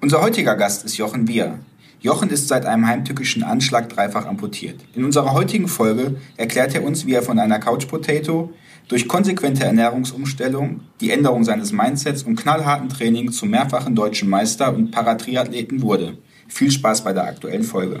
Unser heutiger Gast ist Jochen Bier. Jochen ist seit einem heimtückischen Anschlag dreifach amputiert. In unserer heutigen Folge erklärt er uns, wie er von einer Couch Potato durch konsequente Ernährungsumstellung, die Änderung seines Mindsets und knallharten Training zum mehrfachen deutschen Meister und Paratriathleten wurde. Viel Spaß bei der aktuellen Folge.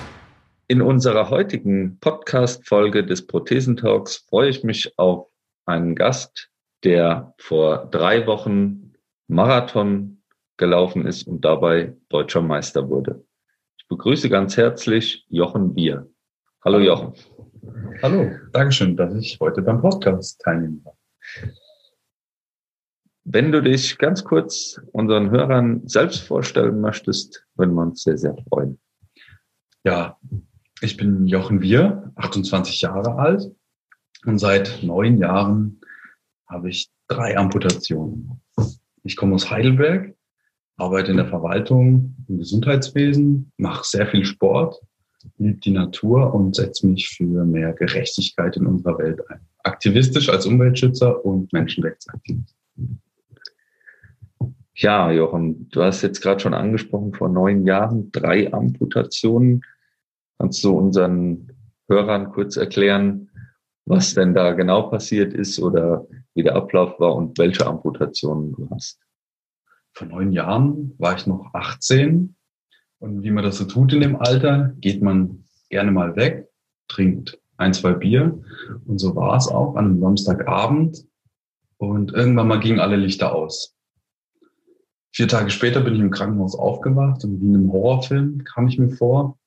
In unserer heutigen Podcast-Folge des Prothesentalks freue ich mich auf einen Gast, der vor drei Wochen Marathon gelaufen ist und dabei deutscher Meister wurde. Ich begrüße ganz herzlich Jochen Bier. Hallo Jochen. Hallo, Dankeschön, dass ich heute beim Podcast teilnehmen darf. Wenn du dich ganz kurz unseren Hörern selbst vorstellen möchtest, würden wir uns sehr, sehr freuen. Ja, ich bin Jochen Wier, 28 Jahre alt und seit neun Jahren habe ich drei Amputationen. Ich komme aus Heidelberg, arbeite in der Verwaltung im Gesundheitswesen, mache sehr viel Sport, liebe die Natur und setze mich für mehr Gerechtigkeit in unserer Welt ein. Aktivistisch als Umweltschützer und Menschenrechtsaktivist. Ja, Jochen, du hast jetzt gerade schon angesprochen, vor neun Jahren drei Amputationen. Kannst du unseren Hörern kurz erklären, was denn da genau passiert ist oder wie der Ablauf war und welche Amputationen du hast? Vor neun Jahren war ich noch 18 und wie man das so tut in dem Alter, geht man gerne mal weg, trinkt ein, zwei Bier und so war es auch an einem Samstagabend und irgendwann mal gingen alle Lichter aus. Vier Tage später bin ich im Krankenhaus aufgewacht und wie in einem Horrorfilm kam ich mir vor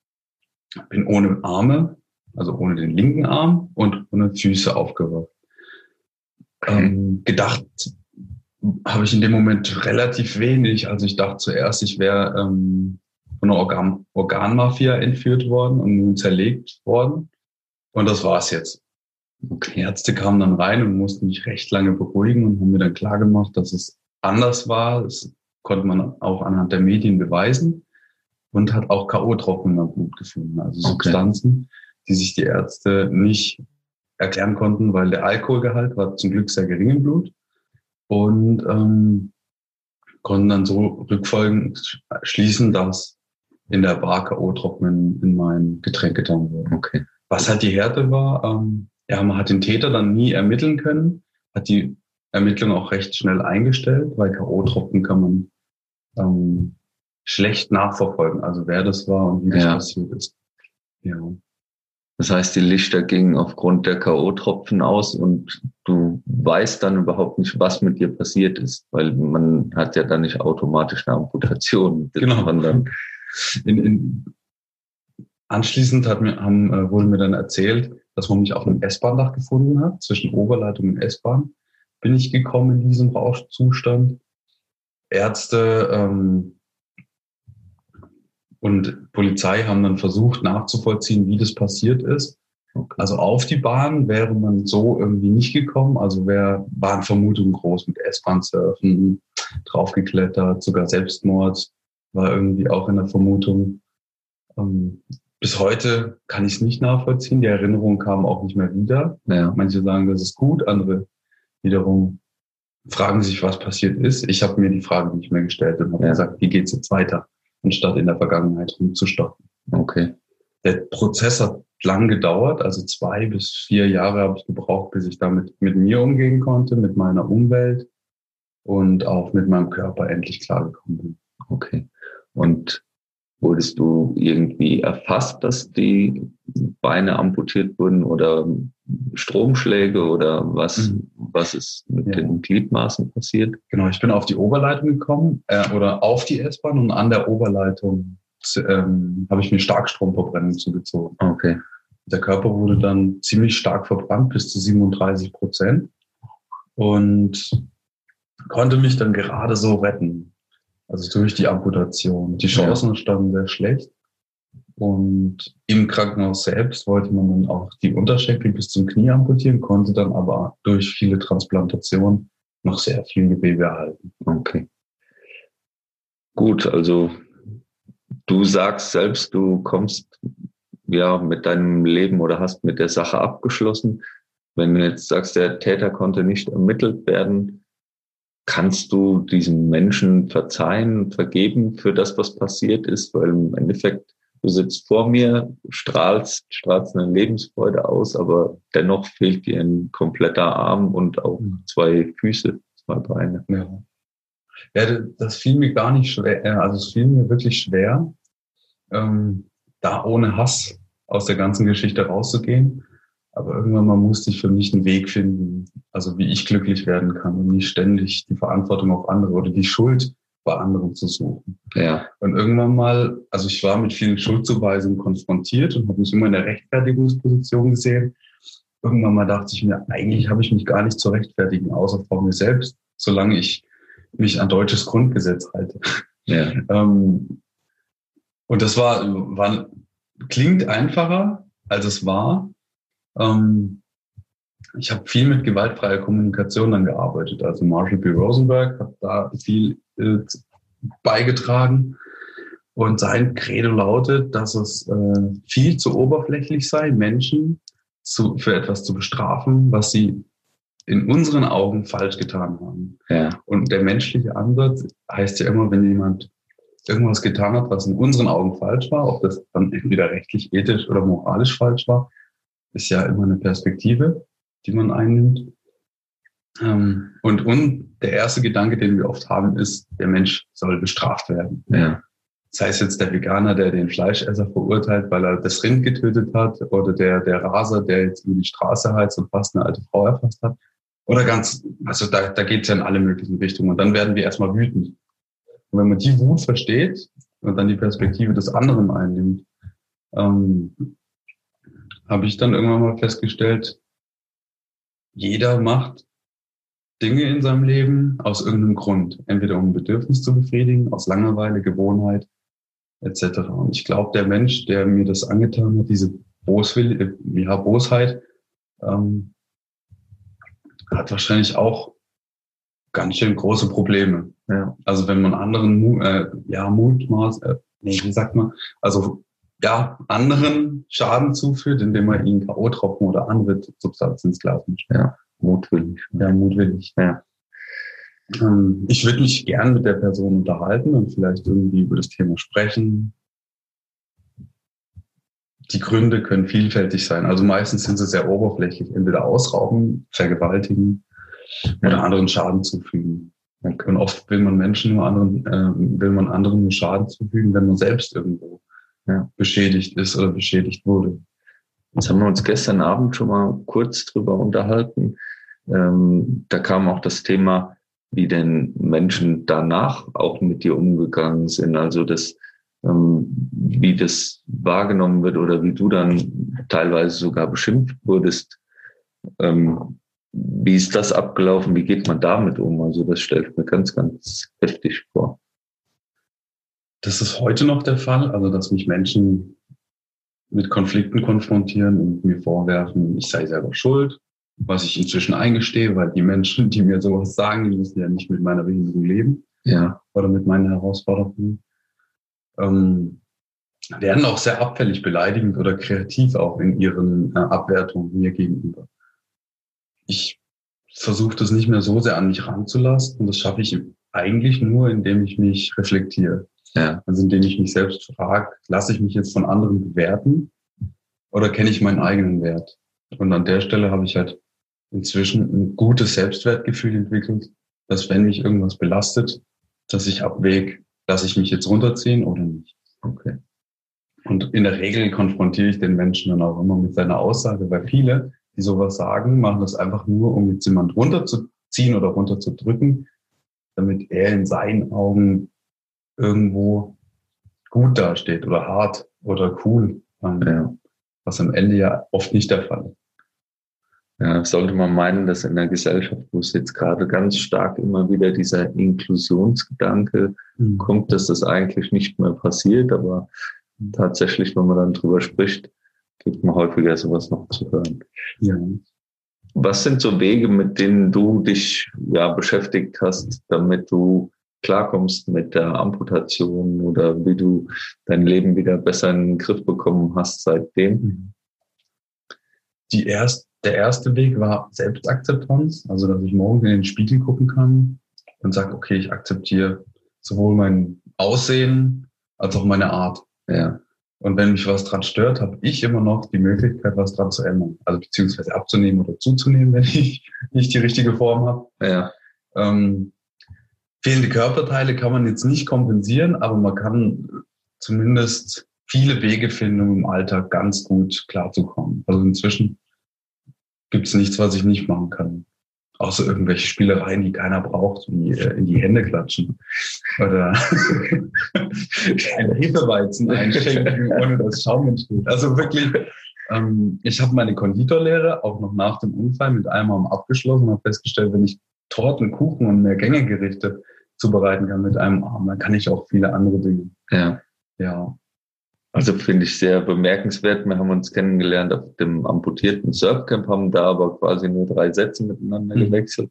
bin ohne Arme, also ohne den linken Arm und ohne Füße aufgewacht. Ähm, gedacht habe ich in dem Moment relativ wenig. Also ich dachte zuerst, ich wäre ähm, von einer Organ Organmafia entführt worden und nun zerlegt worden. Und das war's jetzt. Die Ärzte kamen dann rein und mussten mich recht lange beruhigen und haben mir dann klar gemacht, dass es anders war. Das konnte man auch anhand der Medien beweisen und hat auch K.O.-Tropfen im Blut gefunden, also Substanzen, okay. die sich die Ärzte nicht erklären konnten, weil der Alkoholgehalt war zum Glück sehr gering im Blut und ähm, konnten dann so rückfolgend schließen, dass in der Bar K.O.-Tropfen in, in mein Getränk getan wurden. Okay. Was halt die Härte war, ähm, ja, man hat den Täter dann nie ermitteln können, hat die Ermittlung auch recht schnell eingestellt, weil K.O.-Tropfen kann man ähm, schlecht nachverfolgen, also wer das war und wie das ja. passiert ist. Ja. Das heißt, die Lichter gingen aufgrund der K.O.-Tropfen aus und du weißt dann überhaupt nicht, was mit dir passiert ist, weil man hat ja dann nicht automatisch eine Amputation. Genau. Dann in, in, anschließend hat mir, haben, äh, wurde mir dann erzählt, dass man mich auf einem S-Bahn-Dach gefunden hat, zwischen Oberleitung und S-Bahn. Bin ich gekommen in diesem Rauschzustand. Ärzte ähm, und Polizei haben dann versucht nachzuvollziehen, wie das passiert ist. Also auf die Bahn wäre man so irgendwie nicht gekommen. Also wäre Bahnvermutung groß mit S-Bahn-Surfen, draufgeklettert, sogar Selbstmord war irgendwie auch in der Vermutung. Ähm, bis heute kann ich es nicht nachvollziehen. Die Erinnerungen kamen auch nicht mehr wieder. Naja, manche sagen, das ist gut, andere wiederum fragen sich, was passiert ist. Ich habe mir die Frage nicht mehr gestellt und habe ja. gesagt, wie geht's jetzt weiter? Anstatt in der Vergangenheit rumzustocken. Okay. Der Prozess hat lang gedauert, also zwei bis vier Jahre habe ich gebraucht, bis ich damit mit mir umgehen konnte, mit meiner Umwelt und auch mit meinem Körper endlich klargekommen bin. Okay. Und wurdest du irgendwie erfasst, dass die Beine amputiert wurden oder Stromschläge oder was, mhm. was ist mit ja. den Gliedmaßen passiert? Genau, ich bin auf die Oberleitung gekommen äh, oder auf die S-Bahn und an der Oberleitung ähm, habe ich mir Starkstromverbrennung zugezogen. Okay. Der Körper wurde dann ziemlich stark verbrannt, bis zu 37 Prozent und konnte mich dann gerade so retten. Also durch die Amputation. Die Chancen standen sehr schlecht. Und im Krankenhaus selbst wollte man dann auch die Unterschenkel bis zum Knie amputieren, konnte dann aber durch viele Transplantationen noch sehr viel Gewebe erhalten. Okay. Gut, also du sagst selbst, du kommst ja mit deinem Leben oder hast mit der Sache abgeschlossen. Wenn du jetzt sagst, der Täter konnte nicht ermittelt werden, kannst du diesem Menschen verzeihen, vergeben für das, was passiert ist, weil im Endeffekt du sitzt vor mir, strahlst, strahlst eine Lebensfreude aus, aber dennoch fehlt dir ein kompletter Arm und auch mhm. zwei Füße, zwei Beine. Ja. ja, das fiel mir gar nicht schwer, äh, also es fiel mir wirklich schwer, ähm, da ohne Hass aus der ganzen Geschichte rauszugehen. Aber irgendwann mal musste ich für mich einen Weg finden, also wie ich glücklich werden kann und nicht ständig die Verantwortung auf andere oder die Schuld bei anderen zu suchen. Ja. Und irgendwann mal, also ich war mit vielen Schuldzuweisungen konfrontiert und habe mich immer in der Rechtfertigungsposition gesehen. Irgendwann mal dachte ich mir, eigentlich habe ich mich gar nicht zu rechtfertigen, außer vor mir selbst, solange ich mich an deutsches Grundgesetz halte. Ja. ähm, und das war, war, klingt einfacher, als es war. Ähm, ich habe viel mit gewaltfreier Kommunikation dann gearbeitet. Also Marshall P. Rosenberg hat da viel äh, beigetragen. Und sein Credo lautet, dass es äh, viel zu oberflächlich sei, Menschen zu, für etwas zu bestrafen, was sie in unseren Augen falsch getan haben. Ja. Und der menschliche Ansatz heißt ja immer, wenn jemand irgendwas getan hat, was in unseren Augen falsch war, ob das dann entweder rechtlich, ethisch oder moralisch falsch war, ist ja immer eine Perspektive, die man einnimmt. Ähm, und, und der erste Gedanke, den wir oft haben, ist, der Mensch soll bestraft werden. Ja. Sei es jetzt der Veganer, der den Fleischesser verurteilt, weil er das Rind getötet hat, oder der, der Raser, der jetzt über die Straße heizt und fast eine alte Frau erfasst hat. Oder ganz, also da, da geht es ja in alle möglichen Richtungen. Und dann werden wir erstmal wütend. Und wenn man die Wut versteht und dann die Perspektive des anderen einnimmt, ähm, habe ich dann irgendwann mal festgestellt, jeder macht Dinge in seinem Leben aus irgendeinem Grund. Entweder um ein Bedürfnis zu befriedigen, aus Langeweile, Gewohnheit, etc. Und ich glaube, der Mensch, der mir das angetan hat, diese Boswill äh, ja, Bosheit, ähm, hat wahrscheinlich auch ganz schön große Probleme. Ja. Also wenn man anderen äh, ja Mutmaß, äh, nee, wie sagt man, also ja anderen Schaden zuführt, indem man ihnen K.O.-Tropfen oder andere Substanzen ins Glas mischt. Ja. Mutwillig. Ja, mutwillig. Ja. Ähm, ich würde mich gern mit der Person unterhalten und vielleicht irgendwie über das Thema sprechen. Die Gründe können vielfältig sein. Also meistens sind sie sehr oberflächlich. Entweder ausrauben, vergewaltigen ja. oder anderen Schaden zufügen. Und oft will man Menschen nur anderen, äh, will man anderen nur Schaden zufügen, wenn man selbst irgendwo ja. beschädigt ist oder beschädigt wurde. Jetzt haben wir uns gestern Abend schon mal kurz drüber unterhalten. Ähm, da kam auch das Thema, wie denn Menschen danach auch mit dir umgegangen sind. Also das, ähm, wie das wahrgenommen wird oder wie du dann teilweise sogar beschimpft wurdest. Ähm, wie ist das abgelaufen? Wie geht man damit um? Also das stellt mir ganz, ganz heftig vor. Das ist heute noch der Fall, also dass mich Menschen mit Konflikten konfrontieren und mir vorwerfen, ich sei selber schuld, was ich inzwischen eingestehe, weil die Menschen, die mir sowas sagen, die müssen ja nicht mit meiner Behinderung leben ja. oder mit meinen Herausforderungen. Ähm, werden auch sehr abfällig beleidigend oder kreativ auch in ihren äh, Abwertungen mir gegenüber. Ich versuche das nicht mehr so sehr an mich ranzulassen und das schaffe ich eigentlich nur, indem ich mich reflektiere. Ja. Also indem ich mich selbst frage, lasse ich mich jetzt von anderen bewerten oder kenne ich meinen eigenen Wert? Und an der Stelle habe ich halt inzwischen ein gutes Selbstwertgefühl entwickelt, dass wenn mich irgendwas belastet, dass ich abwäge, lasse ich mich jetzt runterziehen oder nicht. Okay. Und in der Regel konfrontiere ich den Menschen dann auch immer mit seiner Aussage, weil viele, die sowas sagen, machen das einfach nur, um jetzt jemand runterzuziehen oder runterzudrücken, damit er in seinen Augen irgendwo gut dasteht oder hart oder cool. Ja. Was am Ende ja oft nicht der Fall ist. Ja, sollte man meinen, dass in der Gesellschaft, wo es jetzt gerade ganz stark immer wieder dieser Inklusionsgedanke mhm. kommt, dass das eigentlich nicht mehr passiert, aber tatsächlich, wenn man dann drüber spricht, gibt man häufiger sowas noch zu hören. Ja. Was sind so Wege, mit denen du dich ja beschäftigt hast, damit du klarkommst mit der Amputation oder wie du dein Leben wieder besser in den Griff bekommen hast seitdem? Mhm. Die erst, der erste Weg war Selbstakzeptanz, also dass ich morgen in den Spiegel gucken kann und sage, okay, ich akzeptiere sowohl mein Aussehen als auch meine Art. Ja. Und wenn mich was dran stört, habe ich immer noch die Möglichkeit, was dran zu ändern. Also beziehungsweise abzunehmen oder zuzunehmen, wenn ich nicht die richtige Form habe. Ja. Ähm, fehlende Körperteile kann man jetzt nicht kompensieren, aber man kann zumindest viele Wege finden, um im Alltag ganz gut klarzukommen. Also inzwischen gibt es nichts, was ich nicht machen kann. Außer irgendwelche Spielereien, die keiner braucht, wie äh, in die Hände klatschen. Oder ein Hefeweizen einschenken, ohne dass Schaum entsteht. Also wirklich, ähm, ich habe meine Konditorlehre auch noch nach dem Unfall mit einem Arm abgeschlossen und habe festgestellt, wenn ich Torten, Kuchen und mehr Gängegerichte zubereiten kann mit einem Arm, dann kann ich auch viele andere Dinge. Ja. Ja. Also finde ich sehr bemerkenswert. Wir haben uns kennengelernt auf dem amputierten Surfcamp, haben da aber quasi nur drei Sätze miteinander mhm. gewechselt,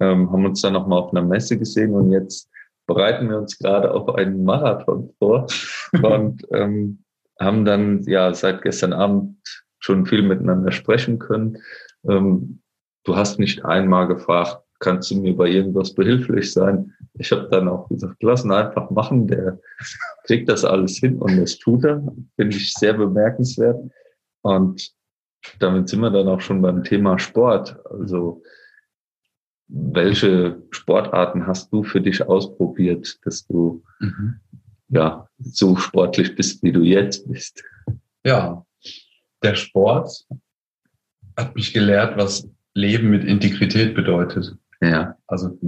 ähm, haben uns dann nochmal auf einer Messe gesehen und jetzt bereiten wir uns gerade auf einen Marathon vor und ähm, haben dann ja seit gestern Abend schon viel miteinander sprechen können. Ähm, du hast nicht einmal gefragt, kannst du mir bei irgendwas behilflich sein? Ich habe dann auch gesagt, lass ihn einfach machen, der kriegt das alles hin und das tut er. Finde ich sehr bemerkenswert. Und damit sind wir dann auch schon beim Thema Sport. Also welche Sportarten hast du für dich ausprobiert, dass du mhm. ja so sportlich bist, wie du jetzt bist? Ja, der Sport hat mich gelehrt, was Leben mit Integrität bedeutet. Ja. Also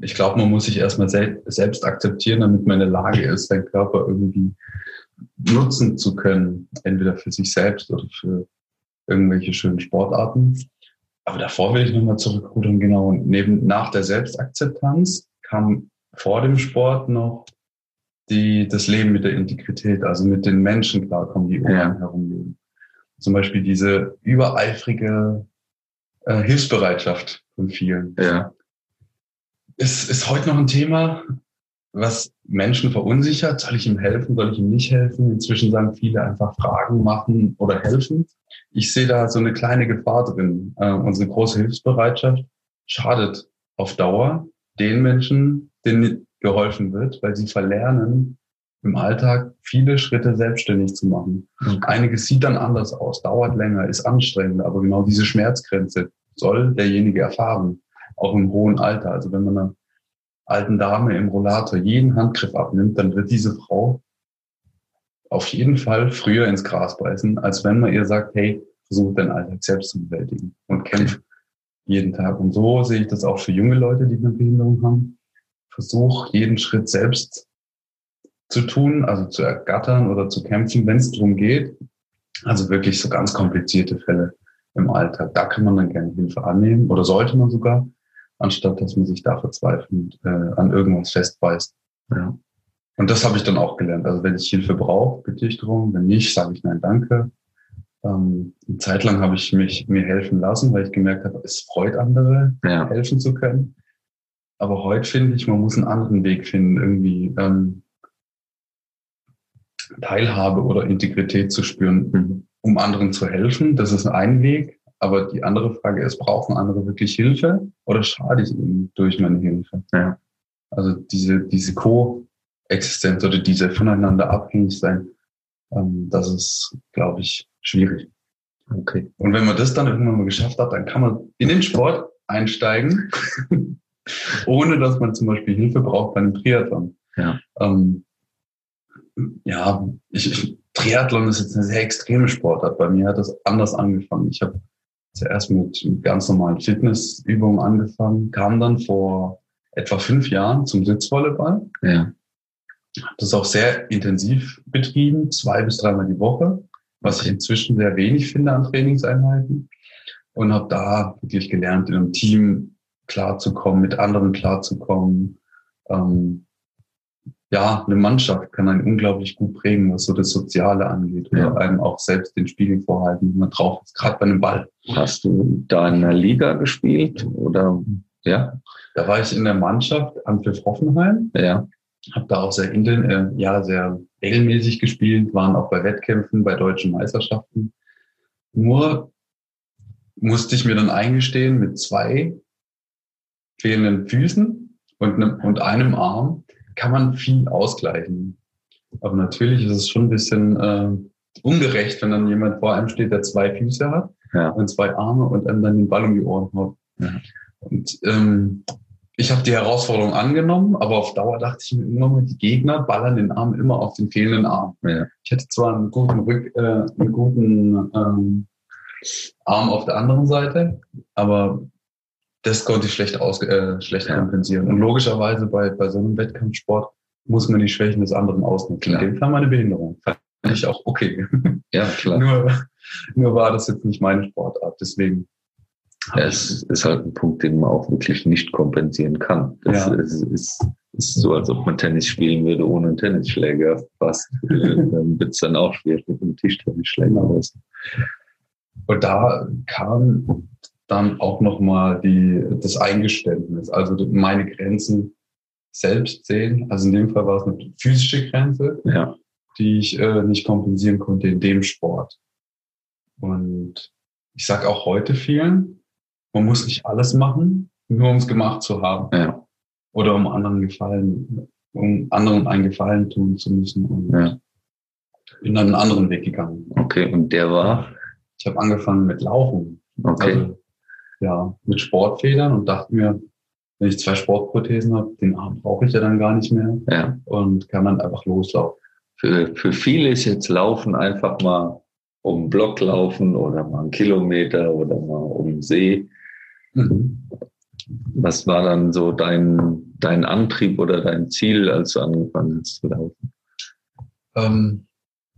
ich glaube, man muss sich erstmal sel selbst akzeptieren, damit man in der Lage ist, seinen Körper irgendwie nutzen zu können, entweder für sich selbst oder für irgendwelche schönen Sportarten. Aber davor will ich nochmal zurückrudern, genau. Und neben, nach der Selbstakzeptanz kam vor dem Sport noch die, das Leben mit der Integrität, also mit den Menschen klarkommen, die um ja. herum leben. Zum Beispiel diese übereifrige äh, Hilfsbereitschaft von vielen. Ja. Es ist heute noch ein Thema, was Menschen verunsichert. Soll ich ihm helfen? Soll ich ihm nicht helfen? Inzwischen sagen viele einfach Fragen machen oder helfen. Ich sehe da so eine kleine Gefahr drin. Äh, unsere große Hilfsbereitschaft schadet auf Dauer den Menschen, denen geholfen wird, weil sie verlernen, im Alltag viele Schritte selbstständig zu machen. Okay. Einiges sieht dann anders aus, dauert länger, ist anstrengend, aber genau diese Schmerzgrenze soll derjenige erfahren, auch im hohen Alter. Also wenn man einer alten Dame im Rollator jeden Handgriff abnimmt, dann wird diese Frau auf jeden Fall früher ins Gras beißen, als wenn man ihr sagt, hey, versuch deinen Alltag selbst zu bewältigen und kämpf jeden Tag. Und so sehe ich das auch für junge Leute, die eine Behinderung haben. Versuch jeden Schritt selbst zu tun, also zu ergattern oder zu kämpfen, wenn es darum geht. Also wirklich so ganz komplizierte Fälle im Alltag. Da kann man dann gerne Hilfe annehmen oder sollte man sogar, anstatt dass man sich da verzweifelt äh, an irgendwas festbeißt. Ja. Und das habe ich dann auch gelernt. Also wenn ich Hilfe brauche, bitte ich darum. Wenn nicht, sage ich nein, danke. Ähm, eine Zeit lang habe ich mich mir helfen lassen, weil ich gemerkt habe, es freut andere, ja. helfen zu können. Aber heute finde ich, man muss einen anderen Weg finden, irgendwie ähm, Teilhabe oder Integrität zu spüren, mhm. Um anderen zu helfen. Das ist ein Weg. Aber die andere Frage ist, brauchen andere wirklich Hilfe oder schade ich ihnen durch meine Hilfe? Ja. Also diese, diese Koexistenz oder diese voneinander abhängig sein, ähm, das ist, glaube ich, schwierig. Okay. Und wenn man das dann irgendwann mal geschafft hat, dann kann man in den Sport einsteigen, ohne dass man zum Beispiel Hilfe braucht bei einem Triathlon. Ja. Ähm, ja, ich, ich, Triathlon ist jetzt eine sehr extreme Sportart. Bei mir hat das anders angefangen. Ich habe zuerst mit, mit ganz normalen Fitnessübungen angefangen, kam dann vor etwa fünf Jahren zum Sitzvolleyball. Ja. Das ist auch sehr intensiv betrieben, zwei bis dreimal die Woche, was ich inzwischen sehr wenig finde an Trainingseinheiten. und habe da wirklich gelernt, in einem Team klarzukommen, mit anderen klarzukommen. Ähm, ja, eine Mannschaft kann einen unglaublich gut prägen, was so das Soziale angeht oder Ja. einem auch selbst den Spiegel vorhalten, wie man drauf ist, gerade bei einem Ball. Hast du da in der Liga gespielt oder ja? Da war ich in der Mannschaft Anpfiff Hoffenheim, Ja. habe da auch sehr, inten- äh, ja, sehr regelmäßig gespielt, waren auch bei Wettkämpfen, bei deutschen Meisterschaften. Nur musste ich mir dann eingestehen, mit zwei fehlenden Füßen und einem, und einem Arm kann man viel ausgleichen. Aber natürlich ist es schon ein bisschen äh, ungerecht, wenn dann jemand vor einem steht, der zwei Füße hat Ja. und zwei Arme und einem dann den Ball um die Ohren haut. Ja. Und ähm, ich habe die Herausforderung angenommen, aber auf Dauer dachte ich mir immer mal, die Gegner ballern den Arm immer auf den fehlenden Arm. Ja. Ich hätte zwar einen guten Rück, äh, einen guten ähm, Arm auf der anderen Seite, aber das konnte ich schlecht, aus, äh, schlecht Ja. kompensieren. Und logischerweise bei, bei so einem Wettkampfsport muss man die Schwächen des anderen ausnutzen. In dem Fall meine Behinderung. Fand ich auch okay. Ja, klar. nur, nur war das jetzt nicht meine Sportart. Deswegen. Ja, es ist halt ein Punkt, den man auch wirklich nicht kompensieren kann. Das Ja. ist, ist, ist so, als ob man Tennis spielen würde ohne einen Tennisschläger fast. Äh, dann wird es dann auch schwierig mit einem Tischtennisschläger. Genau. Und da kam dann auch nochmal die, das Eingeständnis, also meine Grenzen selbst sehen. Also in dem Fall war es eine physische Grenze, Ja, die ich äh, nicht kompensieren konnte in dem Sport. Und ich sage auch heute vielen, man muss nicht alles machen, nur um es gemacht zu haben ja, oder um anderen gefallen, um anderen einen Gefallen tun zu müssen. Und ja. bin dann einen anderen Weg gegangen. Okay, und der war? Ich habe angefangen mit Laufen. Okay. Also, ja, mit Sportfedern und dachte mir, wenn ich zwei Sportprothesen habe, den Arm brauche ich ja dann gar nicht mehr Ja. und kann dann einfach loslaufen. Für, für viele ist jetzt Laufen einfach mal um einen Block laufen oder mal einen Kilometer oder mal um den See. Was war dann so dein, dein Antrieb oder dein Ziel, als du angefangen hast zu laufen? Ähm,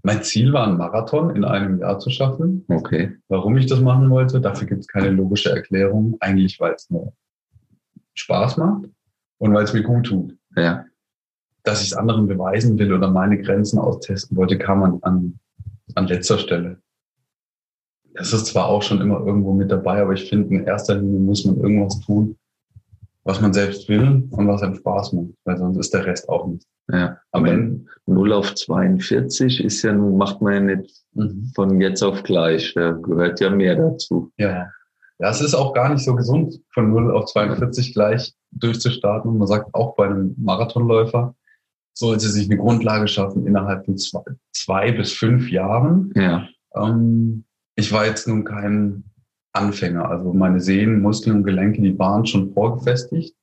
mein Ziel war, einen Marathon in einem Jahr zu schaffen. Okay. Warum ich das machen wollte, dafür gibt es keine logische Erklärung. Eigentlich, weil es nur Spaß macht und weil es mir gut tut. Ja. Dass ich es anderen beweisen will oder meine Grenzen austesten wollte, kam an, an, an letzter Stelle. Das ist zwar auch schon immer irgendwo mit dabei, aber ich finde, in erster Linie muss man irgendwas tun, was man selbst will und was einem Spaß macht, weil sonst ist der Rest auch nicht. Ja. Am Aber Ende. 0 auf 42 ist ja, macht man ja nicht Mhm. von jetzt auf gleich. Da gehört ja mehr dazu. Ja. Ja, es ist auch gar nicht so gesund, von 0 auf 42 gleich durchzustarten. Und man sagt auch bei einem Marathonläufer, sollte sich eine Grundlage schaffen innerhalb von zwei, zwei bis fünf Jahren. Ja. Ähm, ich war jetzt nun kein Anfänger. Also meine Sehnen, Muskeln und Gelenke, die waren schon vorgefestigt.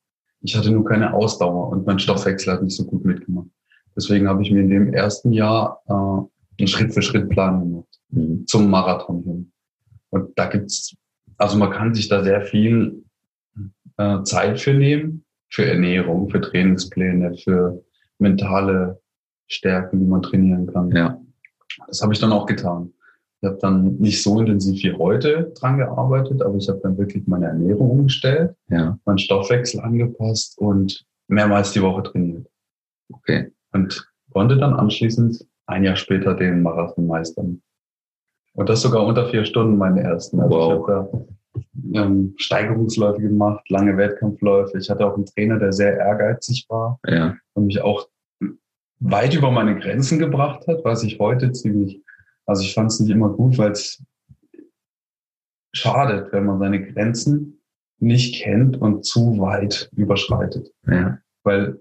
Ich hatte nur keine Ausdauer und mein Stoffwechsel hat nicht so gut mitgemacht. Deswegen habe ich mir in dem ersten Jahr äh, einen Schritt-für-Schritt-Plan gemacht Mhm. zum Marathon hin. Und da gibt's, also man kann sich da sehr viel äh, Zeit für nehmen, für Ernährung, für Trainingspläne, für mentale Stärken, die man trainieren kann. Ja. Das habe ich dann auch getan. Ich habe dann nicht so intensiv wie heute dran gearbeitet, aber ich habe dann wirklich meine Ernährung umgestellt, Ja. meinen Stoffwechsel angepasst und mehrmals die Woche trainiert. Okay. Und konnte dann anschließend ein Jahr später den Marathon meistern. Und das sogar unter vier Stunden meine ersten. Also Wow. ich habe da ähm, Steigerungsläufe gemacht, lange Wettkampfläufe. Ich hatte auch einen Trainer, der sehr ehrgeizig war Ja. und mich auch weit über meine Grenzen gebracht hat, was ich heute ziemlich, also ich fand es nicht immer gut, weil es schadet, wenn man seine Grenzen nicht kennt und zu weit überschreitet. Ja. Weil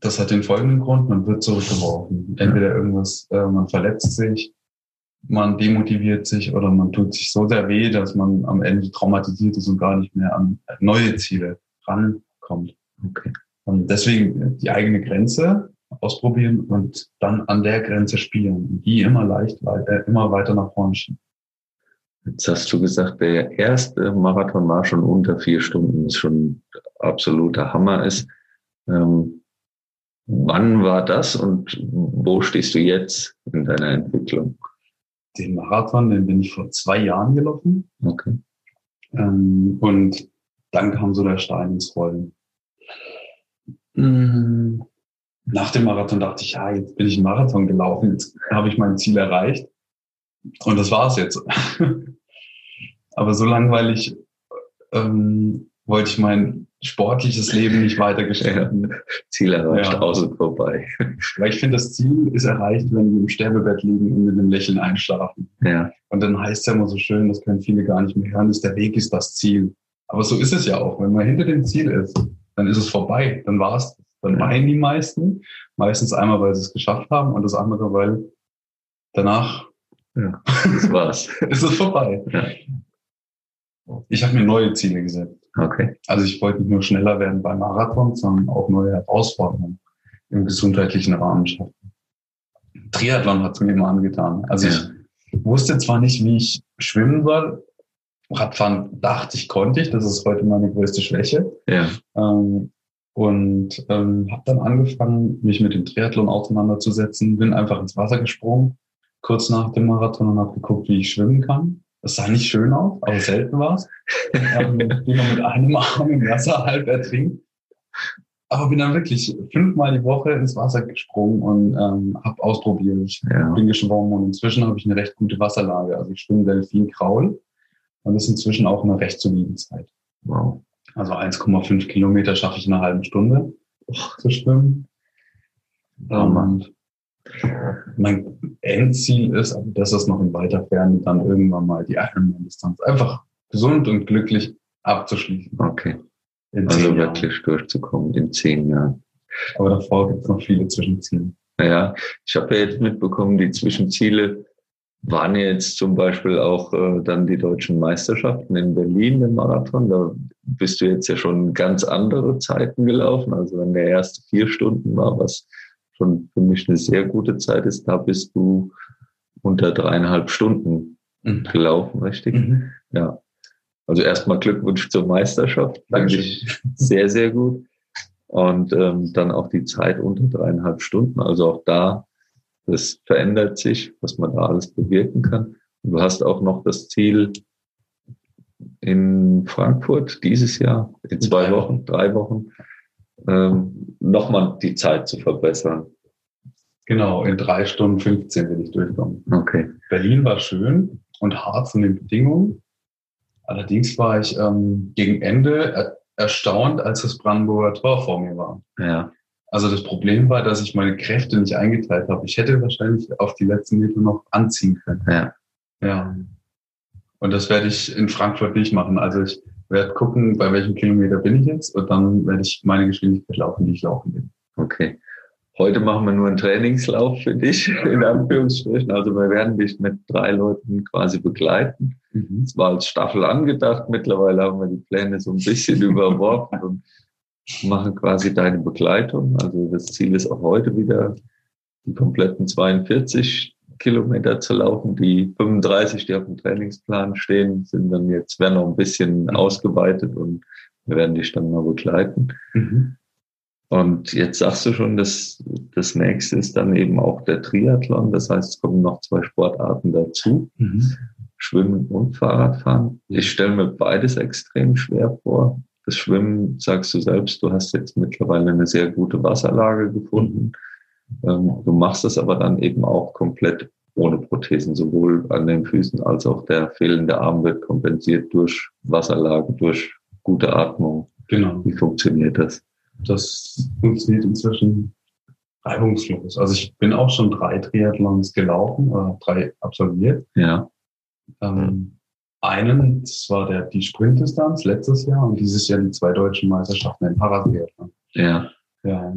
das hat den folgenden Grund, man wird zurückgeworfen. Entweder irgendwas, äh, man verletzt sich, man demotiviert sich oder man tut sich so sehr weh, dass man am Ende traumatisiert ist und gar nicht mehr an neue Ziele rankommt. Okay. Und deswegen die eigene Grenze ausprobieren und dann an der Grenze spielen die immer leicht weiter, immer weiter nach vorne schieben. Jetzt hast du gesagt, der erste Marathon war schon unter vier Stunden, was schon absoluter Hammer ist. Ähm, wann war das und wo stehst du jetzt in deiner Entwicklung? Den Marathon, den bin ich vor zwei Jahren gelaufen. Okay. Ähm, und dann kam so der Stein ins Rollen. Mm, nach dem Marathon dachte ich, ja, jetzt bin ich einen Marathon gelaufen, jetzt habe ich mein Ziel erreicht. Und das war's jetzt. Aber so langweilig ähm, wollte ich mein sportliches Leben nicht weiter gestalten. Ziel erreicht, Ja. außen vorbei. Weil ich finde, das Ziel ist erreicht, wenn wir im Sterbebett liegen und mit einem Lächeln einschlafen. Ja, Und dann heißt es ja immer so schön, das können viele gar nicht mehr hören, dass der Weg ist das Ziel. Aber so ist es ja auch. Wenn man hinter dem Ziel ist, dann ist es vorbei. Dann war es. Dann Ja. weinen die meisten. Meistens einmal, weil sie es geschafft haben und das andere, weil danach das war's. ist es vorbei. Ja. Ich habe mir neue Ziele gesetzt. Okay. Also ich wollte nicht nur schneller werden beim Marathon, sondern auch neue Herausforderungen im gesundheitlichen Rahmen schaffen. Triathlon hat es mir immer angetan. Also Ja. ich wusste zwar nicht, wie ich schwimmen soll. Radfahren dachte ich, konnte ich. Das ist heute meine größte Schwäche. Ja, Ähm, und ähm, habe dann angefangen, mich mit dem Triathlon auseinanderzusetzen. Bin einfach ins Wasser gesprungen, kurz nach dem Marathon und habe geguckt, wie ich schwimmen kann. Das sah nicht schön aus, aber selten war es. ähm, bin noch mit einem Arm im Wasser halb ertrinkt. Aber bin dann wirklich fünfmal die Woche ins Wasser gesprungen und ähm, habe ausprobiert. Ich ja. bin geschwommen und inzwischen habe ich eine recht gute Wasserlage. Also ich schwimme Delfin Kraul und das ist inzwischen auch eine recht solide Zeit. Wow. Also 1,5 Kilometer schaffe ich in einer halben Stunde zu schwimmen. Und mein Endziel ist, aber das ist noch in weiter Ferne, dann irgendwann mal die Ironman-Distanz. Einfach gesund und glücklich abzuschließen. Okay. Also zehn Jahren. wirklich durchzukommen in zehn Jahren. Aber davor gibt es noch viele Zwischenziele. Ja, ich habe ja jetzt mitbekommen, die Zwischenziele waren jetzt zum Beispiel auch äh, dann die deutschen Meisterschaften in Berlin im Marathon. Da bist du jetzt ja schon ganz andere Zeiten gelaufen. Also wenn der erste vier Stunden war, was schon für mich eine sehr gute Zeit ist, da bist du unter dreieinhalb Stunden Mhm. gelaufen, richtig? Mhm. Ja. Also erstmal Glückwunsch zur Meisterschaft. Finde Dankeschön. ich sehr, sehr gut. Und ähm, dann auch die Zeit unter dreieinhalb Stunden. Also auch da, das verändert sich, was man da alles bewirken kann. Und du hast auch noch das Ziel in Frankfurt dieses Jahr, in zwei Wochen, drei Wochen, ähm, nochmal die Zeit zu verbessern. Genau, in drei Stunden 15 will ich durchkommen. Okay. Berlin war schön und hart von den Bedingungen. Allerdings war ich ähm, gegen Ende er erstaunt, als das Brandenburger Tor vor mir war. Ja. Also das Problem war, dass ich meine Kräfte nicht eingeteilt habe. Ich hätte wahrscheinlich auf die letzten Meter noch anziehen können. Ja. Ja. Und das werde ich in Frankfurt nicht machen. Also ich werde gucken, bei welchem Kilometer bin ich jetzt und dann werde ich meine Geschwindigkeit laufen, die ich laufen will. Okay. Heute machen wir nur einen Trainingslauf für dich, in Anführungsstrichen. Also wir werden dich mit drei Leuten quasi begleiten. Es war als Staffel angedacht. Mittlerweile haben wir die Pläne so ein bisschen überworfen und machen quasi deine Begleitung. Also das Ziel ist auch heute wieder, die kompletten 42 Kilometer zu laufen. Die 35, die auf dem Trainingsplan stehen, sind dann jetzt, werden noch ein bisschen ausgeweitet und wir werden dich dann mal begleiten. Mhm. Und jetzt sagst du schon, dass das nächste ist dann eben auch der Triathlon. Das heißt, es kommen noch zwei Sportarten dazu. Mhm. Schwimmen und Fahrradfahren. Ich stelle mir beides extrem schwer vor. Das Schwimmen, sagst du selbst, du hast jetzt mittlerweile eine sehr gute Wasserlage gefunden. Ähm, du machst es aber dann eben auch komplett ohne Prothesen, sowohl an den Füßen als auch der fehlende Arm wird kompensiert durch Wasserlage, durch gute Atmung. Genau. Wie funktioniert das? Das funktioniert inzwischen reibungslos. Also ich bin auch schon drei Triathlons gelaufen oder drei absolviert. Ja, Ähm, einen, das war der, die Sprintdistanz letztes Jahr und dieses Jahr die zwei deutschen Meisterschaften im Paratriathlon. ja. Ja.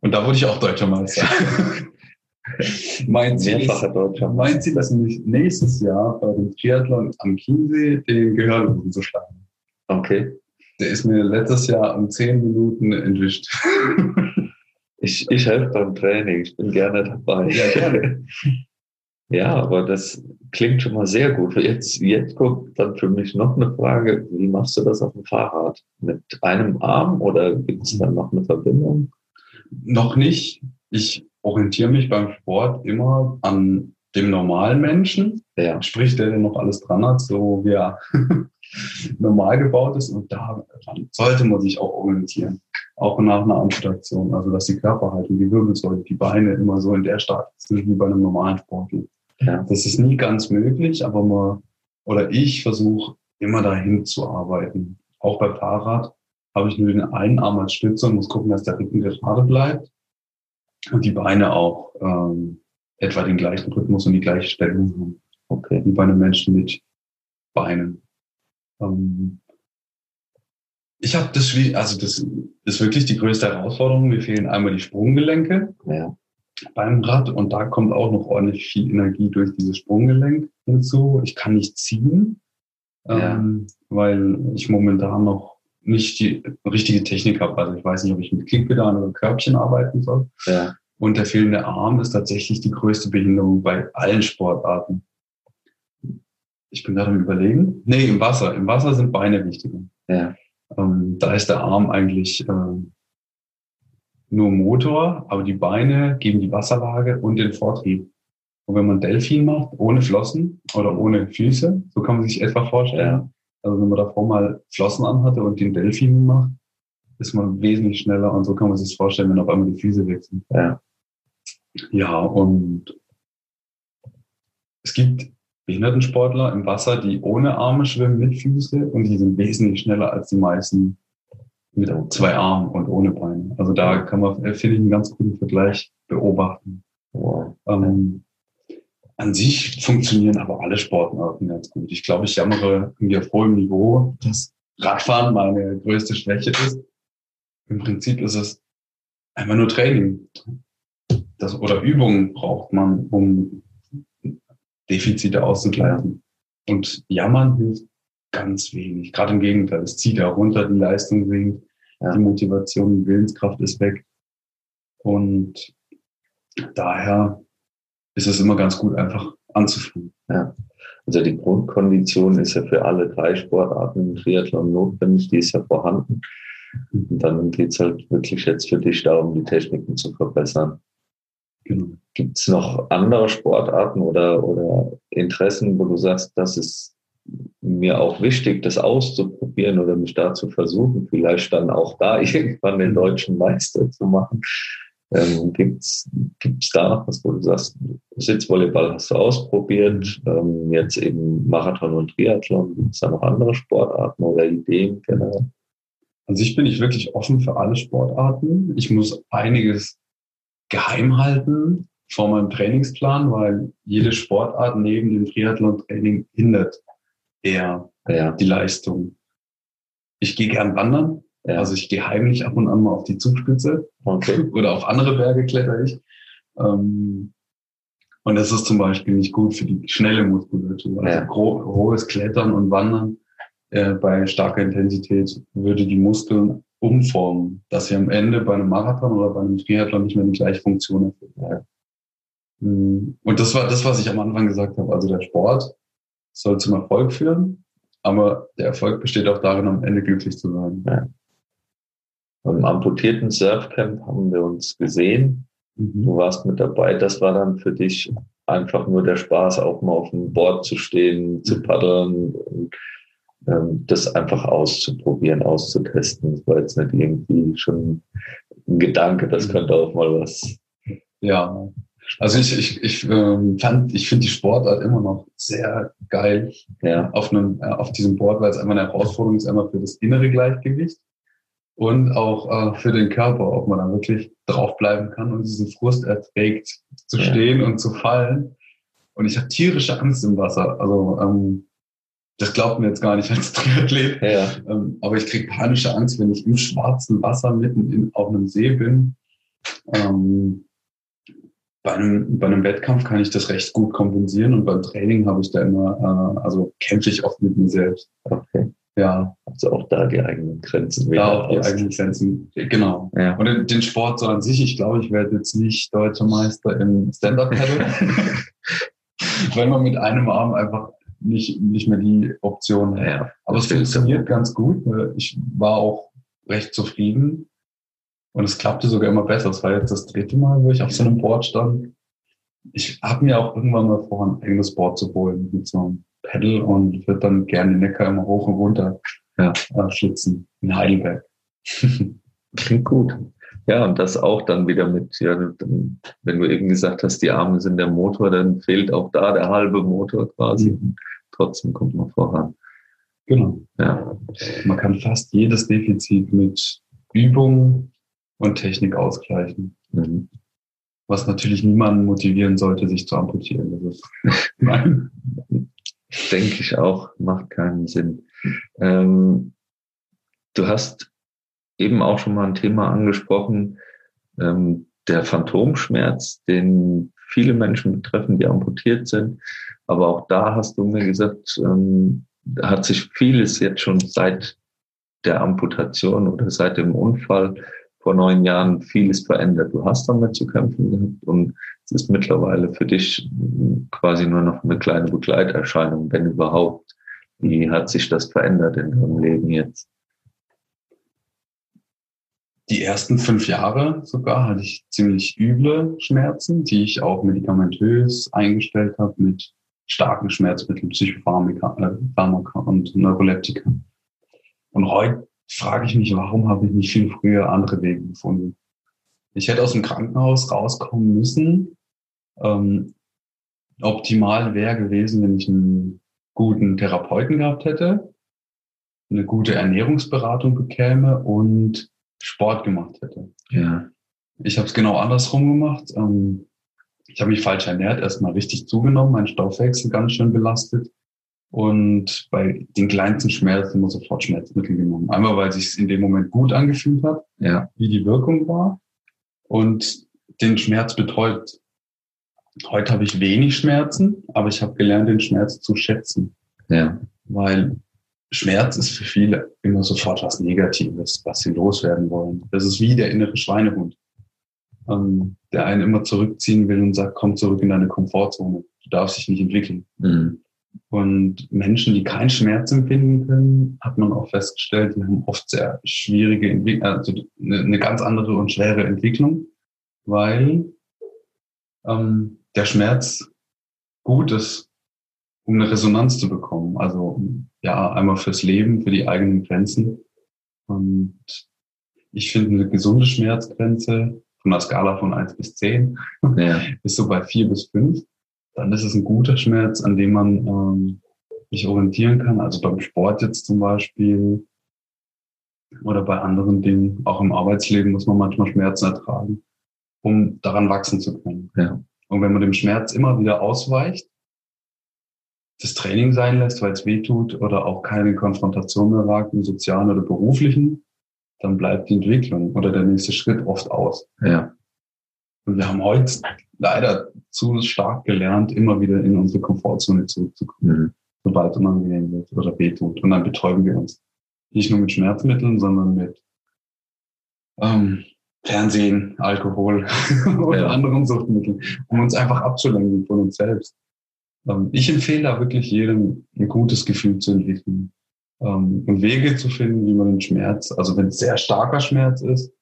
Und da wurde ich auch deutscher Meister. mein, Ziel ist, deutscher mein Ziel ist nämlich nächstes Jahr bei dem Triathlon am Chiemsee den Gehörlosen zu schlagen. Okay. Der ist mir letztes Jahr um zehn Minuten entwischt. Ich, ich helfe beim Training, ich bin gerne dabei. Ja, gerne. Ja, aber das klingt schon mal sehr gut. Jetzt, jetzt kommt dann für mich noch eine Frage, wie machst du das auf dem Fahrrad? Mit einem Arm oder gibt es dann noch eine Verbindung? Noch nicht. Ich orientiere mich beim Sport immer an dem normalen Menschen, Ja, sprich, der der noch alles dran hat, so wie er normal gebaut ist und daran sollte man sich auch orientieren. Auch nach einer Amputation. Also, dass die Körperhaltung, die Wirbelsäule, die Beine immer so in der Statik sind wie bei einem normalen Sportler. Ja. Das ist nie ganz möglich, aber man, oder ich versuche immer dahin zu arbeiten. Auch bei Fahrrad habe ich nur den einen Arm als Stütze und muss gucken, dass der Rücken gerade bleibt und die Beine auch ähm, etwa den gleichen Rhythmus und die gleiche Stellung haben. Okay. Wie bei einem Menschen mit Beinen. Ähm, ich habe das, also das ist wirklich die größte Herausforderung. Mir fehlen einmal die Sprunggelenke ja. Beim Rad und da kommt auch noch ordentlich viel Energie durch dieses Sprunggelenk hinzu. Ich kann nicht ziehen, ja. ähm, weil ich momentan noch nicht die richtige Technik habe. Also ich weiß nicht, ob ich mit Klickpedalen oder Körbchen arbeiten soll. Ja. Und der fehlende Arm ist tatsächlich die größte Behinderung bei allen Sportarten. Ich bin gerade am überlegen. Nee, im Wasser. Im Wasser sind Beine wichtiger. Ja. Ähm, da ist der Arm eigentlich ähm, nur Motor, aber die Beine geben die Wasserlage und den Vortrieb. Und wenn man Delfin macht, ohne Flossen oder ohne Füße, so kann man sich etwa vorstellen. Also wenn man davor mal Flossen anhatte und den Delfin macht, ist man wesentlich schneller und so kann man sich vorstellen, wenn auf einmal die Füße wechseln. Ja. Ja, und es gibt Behindertensportler im Wasser, die ohne Arme schwimmen mit Füße und die sind wesentlich schneller als die meisten mit zwei Armen und ohne Beine. Also da kann man, äh, finde ich, einen ganz guten Vergleich beobachten. Wow. Ähm, an sich funktionieren aber alle Sportarten ganz gut. Ich glaube, ich jammere irgendwie auf hohem Niveau, dass Radfahren meine größte Schwäche ist. Im Prinzip ist es einfach nur Training das, oder Übungen braucht man, um Defizite auszugleichen. Und jammern hilft ganz wenig. Gerade im Gegenteil, es zieht ja runter, die Leistung sinkt, ja. die Motivation, die Willenskraft ist weg. Und daher ist es immer ganz gut, einfach anzufangen. Ja. Also die Grundkondition ist ja für alle drei Sportarten im Triathlon notwendig, die ist ja vorhanden. Und dann geht's halt wirklich jetzt für dich darum, die Techniken zu verbessern. Genau. Gibt es noch andere Sportarten oder, oder Interessen, wo du sagst, das ist mir auch wichtig, das auszuprobieren oder mich da zu versuchen, vielleicht dann auch da irgendwann den deutschen Meister zu machen? Ähm, Gibt es da noch was, wo du sagst, Sitzvolleyball hast du ausprobiert, ähm, jetzt eben Marathon und Triathlon, gibt es da noch andere Sportarten oder Ideen generell? An sich bin ich wirklich offen für alle Sportarten. Ich muss einiges geheim halten vor meinem Trainingsplan, weil jede Sportart neben dem Triathlon-Training hindert eher ja. die Leistung. Ich gehe gern wandern, ja. also ich gehe heimlich ab und an mal auf die Zugspitze okay. oder auf andere Berge kletter ich. Ähm, und das ist zum Beispiel nicht gut für die schnelle Muskulatur. Also ja. hohes Klettern und Wandern äh, bei starker Intensität würde die Muskeln umformen, dass sie am Ende bei einem Marathon oder bei einem Triathlon nicht mehr die gleiche Funktion erfüllen. Hm. Und das war das, was ich am Anfang gesagt habe. Also der Sport soll zum Erfolg führen, aber der Erfolg besteht auch darin, am Ende glücklich zu sein. Ja. Beim amputierten Surfcamp haben wir uns gesehen. Mhm. Du warst mit dabei. Das war dann für dich einfach nur der Spaß, auch mal auf dem Board zu stehen, zu mhm. paddeln und ähm, das einfach auszuprobieren, auszutesten. Das war jetzt nicht irgendwie schon ein Gedanke, das mhm. könnte auch mal was. Ja, also ich, ich, ich ähm, fand, ich finde die Sportart immer noch sehr geil ja. auf, einem, äh, auf diesem Board, weil es einfach eine Herausforderung ist, einmal für das innere Gleichgewicht und auch äh, für den Körper, ob man da wirklich draufbleiben kann und diesen Frust erträgt, zu stehen ja. und zu fallen. Und ich habe tierische Angst im Wasser. Also ähm, das glaubt mir jetzt gar nicht als Triathlet. Ja. Ähm, aber ich kriege panische Angst, wenn ich im schwarzen Wasser mitten in, auf einem See bin. Ähm, bei, einem, bei einem Wettkampf kann ich das recht gut kompensieren und beim Training habe ich da immer, äh, also kämpfe ich oft mit mir selbst. Okay. Ja. Also auch da die eigenen Grenzen. Da auch die eigenen Grenzen, genau. Ja. Und den Sport so an sich, ich glaube, ich werde jetzt nicht deutscher Meister im Stand-Up-Paddle. Wenn man mit einem Arm einfach nicht, nicht mehr die Option. Ja, Aber es funktioniert ganz gut. Ich war auch recht zufrieden. Und es klappte sogar immer besser. Es war jetzt das dritte Mal, wo ich auf so einem Board stand. Ich habe mir auch irgendwann mal vor, ein eigenes Board zu holen mit so einem Pedal und würde dann gerne den Neckar immer hoch und runter ja. äh, schlitzen in Heidelberg. Klingt gut. Ja, und das auch dann wieder mit, ja, wenn du eben gesagt hast, die Arme sind der Motor, dann fehlt auch da der halbe Motor quasi. Mhm. Trotzdem kommt man voran. Genau. Ja. Man kann fast jedes Defizit mit Übung und Technik ausgleichen. Mhm. Was natürlich niemanden motivieren sollte, sich zu amputieren. Das ist Nein. Denke ich auch, macht keinen Sinn. Ähm, du hast eben auch schon mal ein Thema angesprochen, ähm, der Phantomschmerz, den viele Menschen betreffen, die amputiert sind. Aber auch da hast du mir gesagt, ähm, hat sich vieles jetzt schon seit der Amputation oder seit dem Unfall vor neun Jahren vieles verändert. Du hast damit zu kämpfen gehabt und es ist mittlerweile für dich quasi nur noch eine kleine Begleiterscheinung, wenn überhaupt. Wie hat sich das verändert in deinem Leben jetzt? Die ersten fünf Jahre sogar hatte ich ziemlich üble Schmerzen, die ich auch medikamentös eingestellt habe mit starken Schmerzmitteln, Psychopharmaka äh, und Neuroleptika. Und heute frage ich mich, warum habe ich nicht viel früher andere Wege gefunden? Ich hätte aus dem Krankenhaus rauskommen müssen. Ähm, optimal wäre gewesen, wenn ich einen guten Therapeuten gehabt hätte, eine gute Ernährungsberatung bekäme und Sport gemacht hätte. Ja. Ich habe es genau andersrum gemacht. Ähm, ich habe mich falsch ernährt, erstmal richtig zugenommen, mein Stoffwechsel ganz schön belastet und bei den kleinsten Schmerzen immer sofort Schmerzmittel genommen. Einmal, weil sich in dem Moment gut angefühlt hat, ja. wie die Wirkung war und den Schmerz betäubt. Heute habe ich wenig Schmerzen, aber ich habe gelernt, den Schmerz zu schätzen. Ja. Weil Schmerz ist für viele immer sofort was Negatives, was sie loswerden wollen. Das ist wie der innere Schweinehund, ähm, der einen immer zurückziehen will und sagt, komm zurück in deine Komfortzone. Du darfst dich nicht entwickeln. Mhm. Und Menschen, die keinen Schmerz empfinden können, hat man auch festgestellt, die haben oft sehr schwierige Entwicklung, also eine, ganz andere und schwere Entwicklung, weil ähm, der Schmerz gut ist, um eine Resonanz zu bekommen. Also ja, einmal fürs Leben, für die eigenen Grenzen. Und ich finde eine gesunde Schmerzgrenze von einer Skala von eins bis zehn ja. ist so bei vier bis fünf dann ist es ein guter Schmerz, an dem man ähm, sich orientieren kann. Also beim Sport jetzt zum Beispiel oder bei anderen Dingen, auch im Arbeitsleben muss man manchmal Schmerzen ertragen, um daran wachsen zu können. Ja. Und wenn man dem Schmerz immer wieder ausweicht, das Training sein lässt, weil es weh tut oder auch keine Konfrontation mehr wagt im sozialen oder beruflichen, dann bleibt die Entwicklung oder der nächste Schritt oft aus. Ja. Und wir haben heute leider zu stark gelernt, immer wieder in unsere Komfortzone zurückzukommen, mhm. sobald unangenehm wird oder wehtut. Und dann betäuben wir uns. Nicht nur mit Schmerzmitteln, sondern mit ähm, Fernsehen, Alkohol oder ja. anderen Suchtmitteln, um uns einfach abzulenken von uns selbst. Ähm, ich empfehle da wirklich jedem, ein gutes Gefühl zu entwickeln ähm, und Wege zu finden, wie man den Schmerz, also wenn es sehr starker Schmerz ist,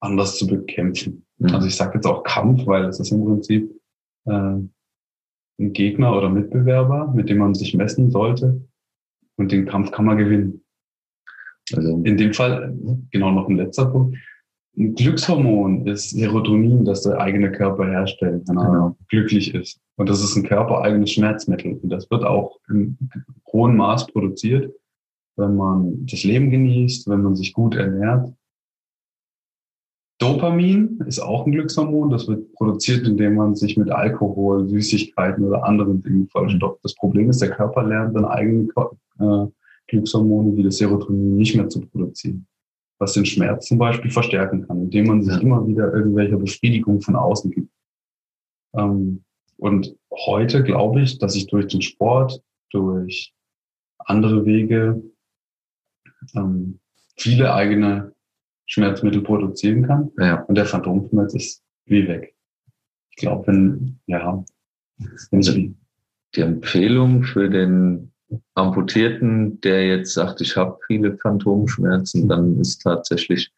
anders zu bekämpfen. Mhm. Also ich sage jetzt auch Kampf, weil es ist im Prinzip äh, ein Gegner oder Mitbewerber, mit dem man sich messen sollte. Und den Kampf kann man gewinnen. Also in dem Fall, genau noch ein letzter Punkt. Ein Glückshormon ist Serotonin, das der eigene Körper herstellt, wenn er genau. glücklich ist. Und das ist ein körpereigenes Schmerzmittel. Und das wird auch im hohen Maß produziert, wenn man das Leben genießt, wenn man sich gut ernährt Dopamin ist auch ein Glückshormon. Das wird produziert, indem man sich mit Alkohol, Süßigkeiten oder anderen Dingen vollstopft. Das Problem ist, der Körper lernt dann eigene äh, Glückshormone wie das Serotonin nicht mehr zu produzieren. Was den Schmerz zum Beispiel verstärken kann, indem man sich immer wieder irgendwelche Befriedigung von außen gibt. Ähm, und heute glaube ich, dass ich durch den Sport, durch andere Wege ähm, viele eigene Schmerzmittel produzieren kann. Ja. Und der Phantomschmerz ist wie weg. Ich glaube, wenn, ja, wenn die, die Empfehlung für den Amputierten, der jetzt sagt, ich habe viele Phantomschmerzen, dann ist tatsächlich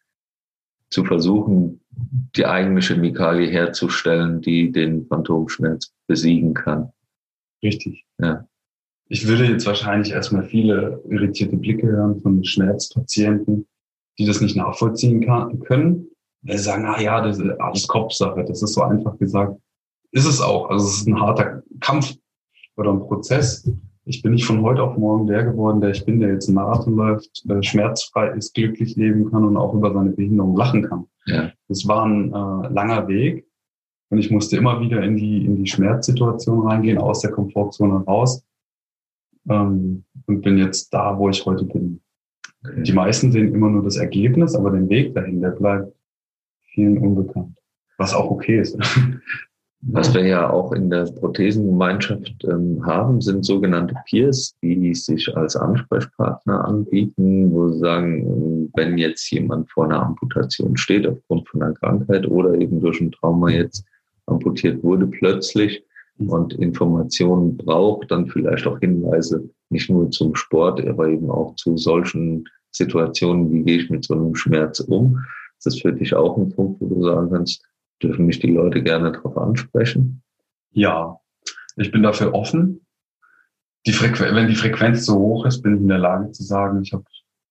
zu versuchen, die eigene Chemikalie herzustellen, die den Phantomschmerz besiegen kann. Richtig. Ja. ich würde jetzt wahrscheinlich erstmal viele irritierte Blicke hören von Schmerzpatienten, die das nicht nachvollziehen kann, können. Die sagen, ah ja, das ist alles Kopfsache, das ist so einfach gesagt. Ist es auch. Also es ist ein harter Kampf oder ein Prozess. Ich bin nicht von heute auf morgen der geworden, der ich bin, der jetzt einen Marathon läuft, äh, schmerzfrei ist, glücklich leben kann und auch über seine Behinderung lachen kann. Ja. Das war ein äh, langer Weg und ich musste immer wieder in die, in die Schmerzsituation reingehen, aus der Komfortzone raus ähm, und bin jetzt da, wo ich heute bin. Die meisten sehen immer nur das Ergebnis, aber den Weg dahin, der bleibt vielen unbekannt. Was auch okay ist. Was wir ja auch in der Prothesengemeinschaft ähm, haben, sind sogenannte Peers, die sich als Ansprechpartner anbieten, wo sie sagen, wenn jetzt jemand vor einer Amputation steht aufgrund von einer Krankheit oder eben durch ein Trauma jetzt amputiert wurde plötzlich und Informationen braucht, dann vielleicht auch Hinweise nicht nur zum Sport, aber eben auch zu solchen Situationen, wie gehe ich mit so einem Schmerz um. Das ist für dich auch ein Punkt, wo du sagen kannst, Dürfen mich die Leute gerne darauf ansprechen? Ja, ich bin dafür offen. Die wenn die Frequenz so hoch ist, bin ich in der Lage zu sagen, ich habe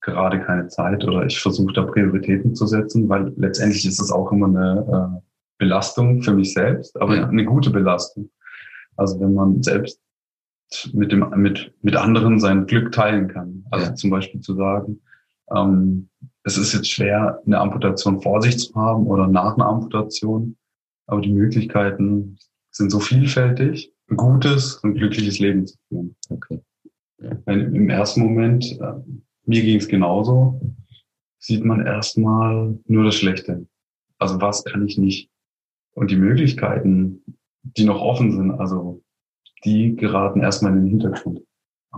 gerade keine Zeit oder ich versuche da Prioritäten zu setzen, weil letztendlich ist es auch immer eine äh, Belastung für mich selbst, aber ja. eine gute Belastung. Also wenn man selbst mit dem mit mit anderen sein Glück teilen kann. Also ja. zum Beispiel zu sagen, ähm, es ist jetzt schwer, eine Amputation vor sich zu haben oder nach einer Amputation, aber die Möglichkeiten sind so vielfältig, ein gutes und glückliches Leben zu führen. Okay. Wenn Im ersten Moment, äh, mir ging es genauso, sieht man erstmal nur das Schlechte. Also was kann ich nicht? Und die Möglichkeiten, die noch offen sind, also die geraten erstmal in den Hintergrund.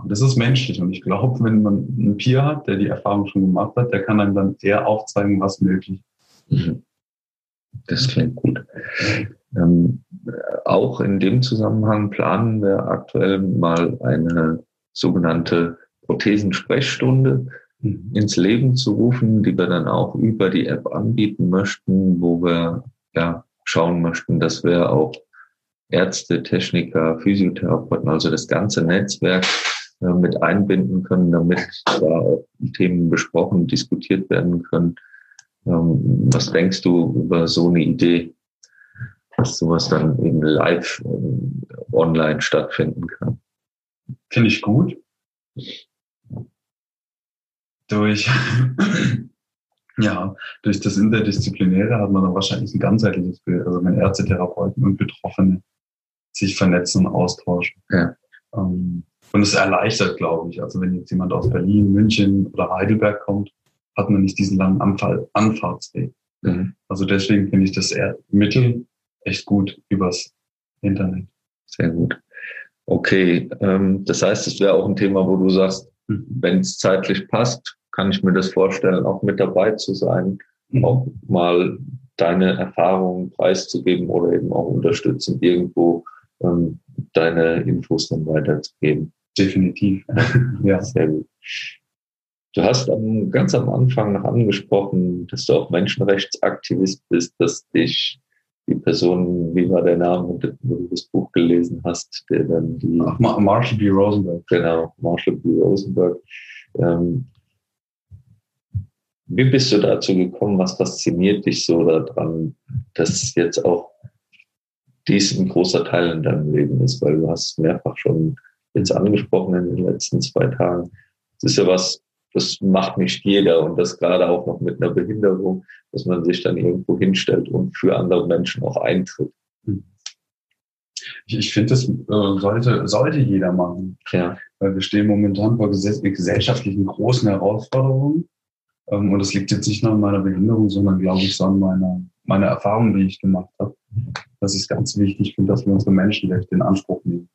Das ist menschlich und ich glaube, wenn man einen Peer hat, der die Erfahrung schon gemacht hat, der kann einem dann eher aufzeigen, was möglich ist. Mhm. Das klingt gut. Ähm, auch in dem Zusammenhang planen wir aktuell mal eine sogenannte Prothesensprechstunde mhm. ins Leben zu rufen, die wir dann auch über die App anbieten möchten, wo wir ja schauen möchten, dass wir auch Ärzte, Techniker, Physiotherapeuten, also das ganze Netzwerk äh, mit einbinden können, damit da Themen besprochen, diskutiert werden können. Ähm, was denkst du über so eine Idee, dass sowas dann eben live äh, online stattfinden kann? Finde ich gut. Durch, ja, durch das Interdisziplinäre hat man dann wahrscheinlich ein ganzheitliches Bild, also wenn Ärzte, Therapeuten und Betroffene sich vernetzen und austauschen. Ja. Ähm, und es erleichtert, glaube ich. Also wenn jetzt jemand aus Berlin, München oder Heidelberg kommt, hat man nicht diesen langen Anfall, Anfahrtsweg. Mhm. Also deswegen finde ich das eher Mittel echt gut übers Internet. Sehr gut. Okay, ähm, das heißt, es wäre auch ein Thema, wo du sagst, mhm. wenn es zeitlich passt, kann ich mir das vorstellen, auch mit dabei zu sein, mhm. auch mal deine Erfahrungen preiszugeben oder eben auch unterstützen, irgendwo ähm, deine Infos dann weiterzugeben. Definitiv. ja. Sehr gut. Du hast am, ganz am Anfang noch angesprochen, dass du auch Menschenrechtsaktivist bist, dass dich die Person, wie war der Name, wo du das Buch gelesen hast, der dann die. Ach, Marshall B. Rosenberg. Genau, Marshall B. Rosenberg. Ähm, wie bist du dazu gekommen? Was fasziniert dich so daran, dass jetzt auch dies ein großer Teil in deinem Leben ist? Weil du hast mehrfach schon jetzt angesprochen in den letzten zwei Tagen. Das ist ja was, das macht nicht jeder und das gerade auch noch mit einer Behinderung, dass man sich dann irgendwo hinstellt und für andere Menschen auch eintritt. Ich, ich finde, das äh, sollte, sollte jeder machen. Ja. Weil wir stehen momentan vor gesellschaftlichen großen Herausforderungen. Ähm, und das liegt jetzt nicht nur an meiner Behinderung, sondern glaube ich so an meiner, meiner Erfahrung, die ich gemacht habe. Das ist ganz wichtig finde, dass wir unsere Menschenrechte in Anspruch nehmen.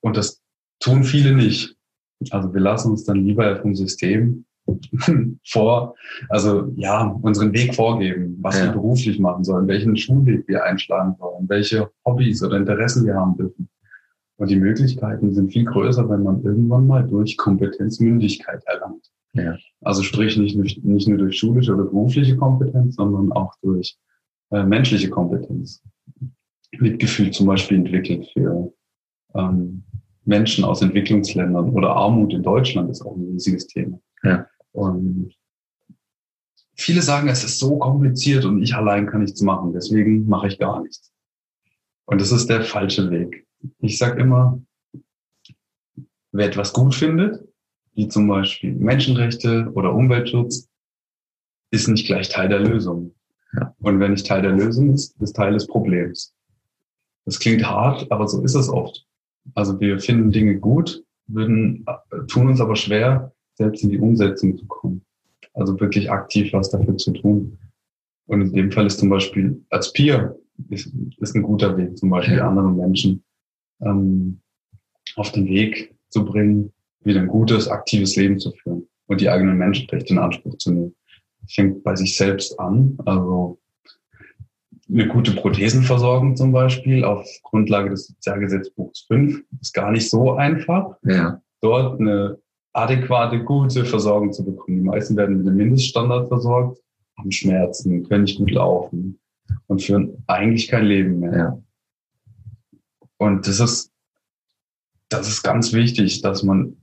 Und das tun viele nicht. Also wir lassen uns dann lieber vom System vor, also ja, unseren Weg vorgeben, was ja. wir beruflich machen sollen, welchen Schulweg wir einschlagen sollen, welche Hobbys oder Interessen wir haben dürfen. Und die Möglichkeiten sind viel größer, wenn man irgendwann mal durch Kompetenzmündigkeit erlangt. Ja. Also sprich nicht, nicht nur durch schulische oder berufliche Kompetenz, sondern auch durch äh, menschliche Kompetenz. Mitgefühl zum Beispiel entwickelt für ähm, Menschen aus Entwicklungsländern oder Armut in Deutschland ist auch ein riesiges Thema. Ja. Und viele sagen, es ist so kompliziert und ich allein kann nichts machen, deswegen mache ich gar nichts. Und das ist der falsche Weg. Ich sage immer, wer etwas gut findet, wie zum Beispiel Menschenrechte oder Umweltschutz, ist nicht gleich Teil der Lösung. Ja. Und wenn nicht Teil der Lösung ist, ist Teil des Problems. Das klingt hart, aber so ist es oft. Also wir finden Dinge gut, würden, tun uns aber schwer, selbst in die Umsetzung zu kommen. Also wirklich aktiv was dafür zu tun. Und in dem Fall ist zum Beispiel als Peer ist, ist ein guter Weg, zum Beispiel Ja. anderen Menschen ähm, auf den Weg zu bringen, wieder ein gutes, aktives Leben zu führen und die eigenen Menschenrechte in Anspruch zu nehmen. Fängt bei sich selbst an, also eine gute Prothesenversorgung zum Beispiel auf Grundlage des Sozialgesetzbuchs 5 ist gar nicht so einfach, Ja, dort eine adäquate, gute Versorgung zu bekommen. Die meisten werden mit dem Mindeststandard versorgt, haben Schmerzen, können nicht gut laufen und führen eigentlich kein Leben mehr. ja, Und das ist, das ist ganz wichtig, dass man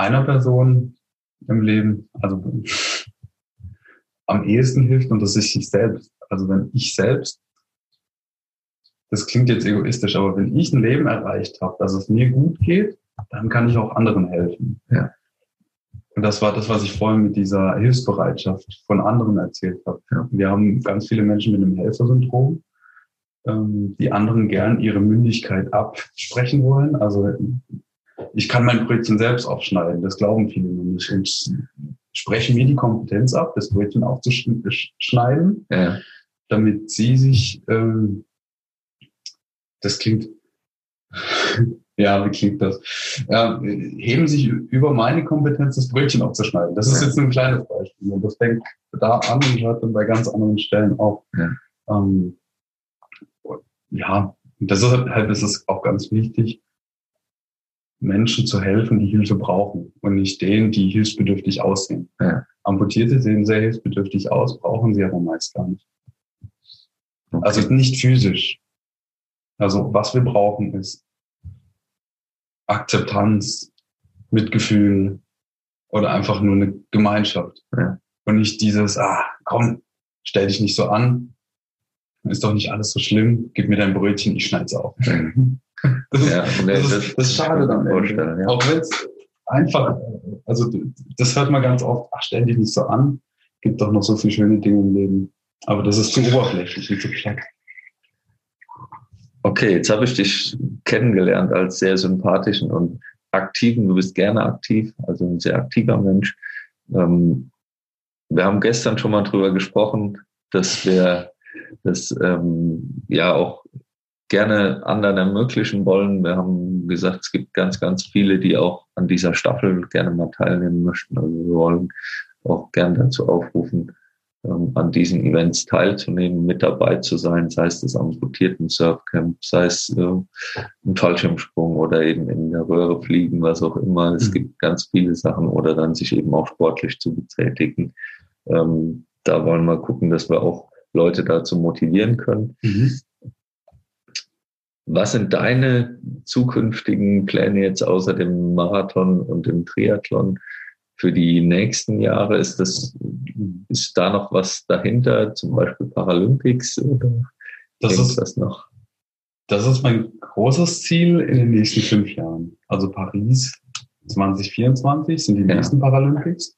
einer Person im Leben, also am ehesten hilft und das ist sich selbst. Also wenn ich selbst, das klingt jetzt egoistisch, aber wenn ich ein Leben erreicht habe, dass es mir gut geht, dann kann ich auch anderen helfen. Ja. Und das war das, was ich vorhin mit dieser Hilfsbereitschaft von anderen erzählt habe. Ja. Wir haben ganz viele Menschen mit einem Helfersyndrom, ähm, die anderen gern ihre Mündigkeit absprechen wollen. Also ich kann mein Brötchen selbst aufschneiden, das glauben viele noch nicht. Und sprechen mir die Kompetenz ab, das Brötchen aufzuschneiden, ja, damit sie sich, ähm, das klingt, ja, wie klingt das? Ja, heben sich über meine Kompetenz, das Brötchen aufzuschneiden. Das ist Ja. jetzt ein kleines Beispiel. Und das fängt da an und hört dann bei ganz anderen Stellen auf. Ja. Ähm, ja, deshalb ist es auch ganz wichtig, Menschen zu helfen, die Hilfe brauchen und nicht denen, die hilfsbedürftig aussehen. Ja. Amputierte sehen sehr hilfsbedürftig aus, brauchen sie aber meist gar nicht. okay. Also nicht physisch. Also was wir brauchen ist Akzeptanz, Mitgefühl oder einfach nur eine Gemeinschaft. Ja. Und nicht dieses, ah, komm, stell dich nicht so an. Ist doch nicht alles so schlimm. Gib mir dein Brötchen, ich schneid's auf. Das ist, ja, nee, das, ist, das ist schade dann. ja. Auch wenn es einfach, also das hört man ganz oft, ach, stell dich nicht so an. Gibt doch noch so viele schöne Dinge im Leben. Aber das ist zu oberflächlich und zu platt. Okay, jetzt habe ich dich kennengelernt als sehr sympathischen und aktiven. Du bist gerne aktiv, also ein sehr aktiver Mensch. Ähm, wir haben gestern schon mal drüber gesprochen, dass wir das ähm, ja auch gerne anderen ermöglichen wollen. Wir haben gesagt, es gibt ganz, ganz viele, die auch an dieser Staffel gerne mal teilnehmen möchten. Also wir wollen auch gerne dazu aufrufen, ähm, an diesen Events teilzunehmen, mit dabei zu sein, sei es das amputierten Surfcamp, sei es äh, ein Fallschirmsprung oder eben in der Röhre fliegen, was auch immer. Es Mhm. gibt ganz viele Sachen oder dann sich eben auch sportlich zu betätigen. Ähm, da wollen wir gucken, dass wir auch Leute dazu motivieren können. Was sind deine zukünftigen Pläne jetzt außer dem Marathon und dem Triathlon für die nächsten Jahre? Ist das, ist da noch was dahinter, zum Beispiel Paralympics oder Das ist, irgendwas noch? das ist mein großes Ziel in den nächsten fünf Jahren. Also Paris 2024 sind die Ja. nächsten Paralympics.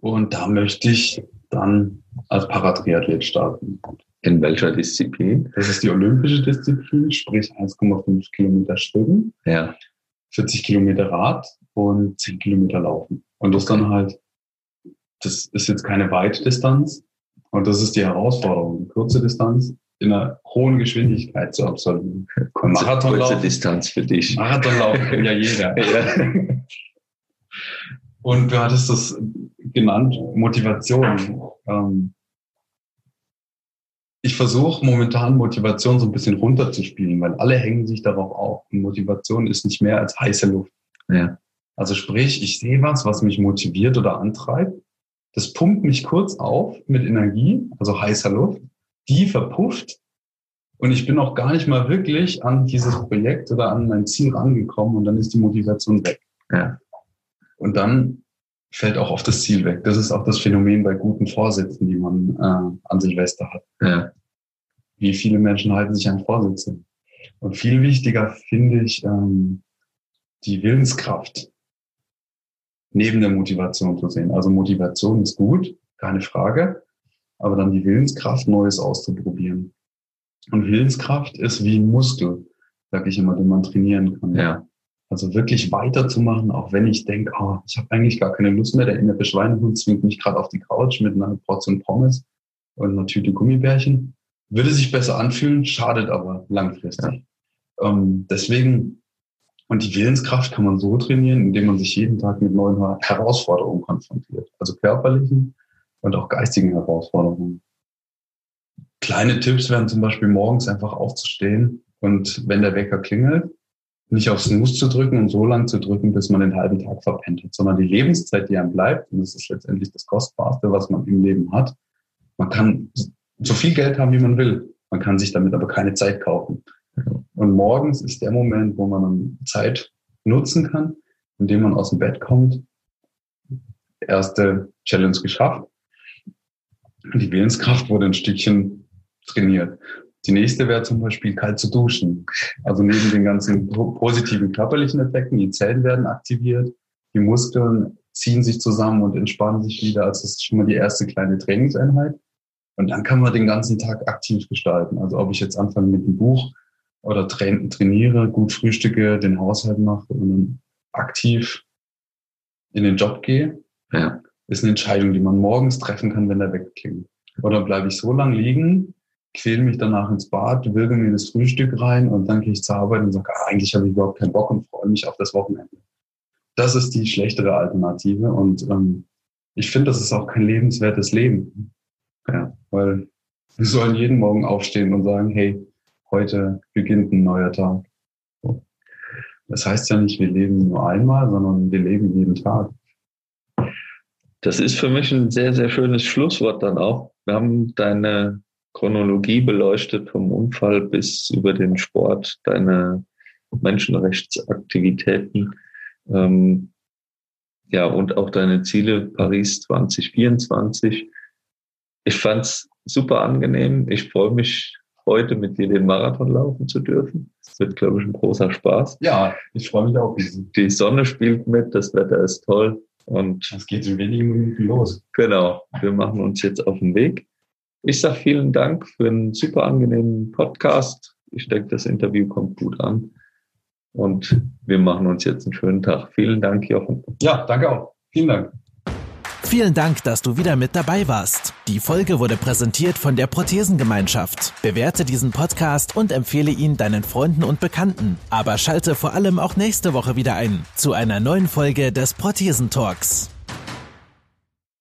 Und da möchte ich dann als Paratriathlet starten. In welcher Disziplin? Das ist die olympische Disziplin, sprich 1,5 Kilometer Schwimmen, Ja, 40 Kilometer Rad und 10 Kilometer Laufen. Und das dann halt, das ist jetzt keine weite Distanz. Und das ist die Herausforderung, die kurze Distanz in einer hohen Geschwindigkeit zu absolvieren. kurze, Marathonlauf. kurze Distanz für dich. Marathonlauf kann ja jeder. Ja. Und du hattest das genannt, Motivation. Ähm, ich versuche momentan Motivation so ein bisschen runterzuspielen, weil alle hängen sich darauf auf. Und Motivation ist nicht mehr als heiße Luft. Ja. Also sprich, ich sehe was, was mich motiviert oder antreibt. Das pumpt mich kurz auf mit Energie, also heißer Luft. Die verpufft Und ich bin auch gar nicht mal wirklich an dieses Projekt oder an mein Ziel rangekommen und dann ist die Motivation weg. Ja. Und dann fällt auch oft das Ziel weg. Das ist auch das Phänomen bei guten Vorsätzen, die man äh, an Silvester hat. Ja. Wie viele Menschen halten sich an Vorsätze? Und viel wichtiger finde ich ähm, die Willenskraft neben der Motivation zu sehen. Also Motivation ist gut, keine Frage, aber dann die Willenskraft, Neues auszuprobieren. Und Willenskraft ist wie ein Muskel, sag ich immer, den man trainieren kann. Ja. Also wirklich weiterzumachen, auch wenn ich denke, oh, ich habe eigentlich gar keine Lust mehr. Der innere Schweinehund zwingt mich gerade auf die Couch mit einer Portion Pommes und einer Tüte Gummibärchen. Würde sich besser anfühlen, schadet aber langfristig. Ja. Ähm, deswegen, und die Willenskraft kann man so trainieren, indem man sich jeden Tag mit neuen Herausforderungen konfrontiert. Also körperlichen und auch geistigen Herausforderungen. Kleine Tipps wären zum Beispiel morgens einfach aufzustehen und wenn der Wecker klingelt, nicht auf Snooze zu drücken und so lang zu drücken, bis man den halben Tag verpennt hat, sondern die Lebenszeit, die einem bleibt, und das ist letztendlich das Kostbarste, was man im Leben hat. Man kann so viel Geld haben, wie man will. Man kann sich damit aber keine Zeit kaufen. Und morgens ist der Moment, wo man Zeit nutzen kann, indem man aus dem Bett kommt. Erste Challenge geschafft. Die Willenskraft wurde ein Stückchen trainiert. Die nächste wäre zum Beispiel kalt zu duschen. Also neben den ganzen positiven körperlichen Effekten, die Zellen werden aktiviert, die Muskeln ziehen sich zusammen und entspannen sich wieder. Also das ist schon mal die erste kleine Trainingseinheit. Und dann kann man den ganzen Tag aktiv gestalten. Also ob ich jetzt anfange mit dem Buch oder trainiere, gut frühstücke, den Haushalt mache und dann aktiv in den Job gehe, ja. ist eine Entscheidung, die man morgens treffen kann, wenn der wegklingt. Oder bleibe ich so lang liegen, quäle mich danach ins Bad, wirke mir das Frühstück rein und dann gehe ich zur Arbeit und sage, ah, eigentlich habe ich überhaupt keinen Bock und freue mich auf das Wochenende. Das ist die schlechtere Alternative und ähm, ich finde, das ist auch kein lebenswertes Leben. Ja, weil wir sollen jeden Morgen aufstehen und sagen, hey, heute beginnt ein neuer Tag. Das heißt ja nicht, wir leben nur einmal, sondern wir leben jeden Tag. Das ist für mich ein sehr, sehr schönes Schlusswort dann auch. Wir haben deine Chronologie beleuchtet, vom Unfall bis über den Sport, deine Menschenrechtsaktivitäten. Ähm, ja, und auch deine Ziele Paris 2024. Ich fand's super angenehm. Ich freue mich, heute mit dir den Marathon laufen zu dürfen. Das wird, glaube ich, ein großer Spaß. Ja, ich freue mich auch. Die Sonne spielt mit, das Wetter ist toll. Und es geht in wenigen Minuten los. Genau, wir machen uns jetzt auf den Weg. Ich sage vielen Dank für einen super angenehmen Podcast. Ich denke, das Interview kommt gut an. Und wir machen uns jetzt einen schönen Tag. Vielen Dank, Jochen. Ja, danke auch. Vielen Dank. Vielen Dank, dass du wieder mit dabei warst. Die Folge wurde präsentiert von der Prothesengemeinschaft. Bewerte diesen Podcast und empfehle ihn deinen Freunden und Bekannten. Aber schalte vor allem auch nächste Woche wieder ein zu einer neuen Folge des Prothesentalks.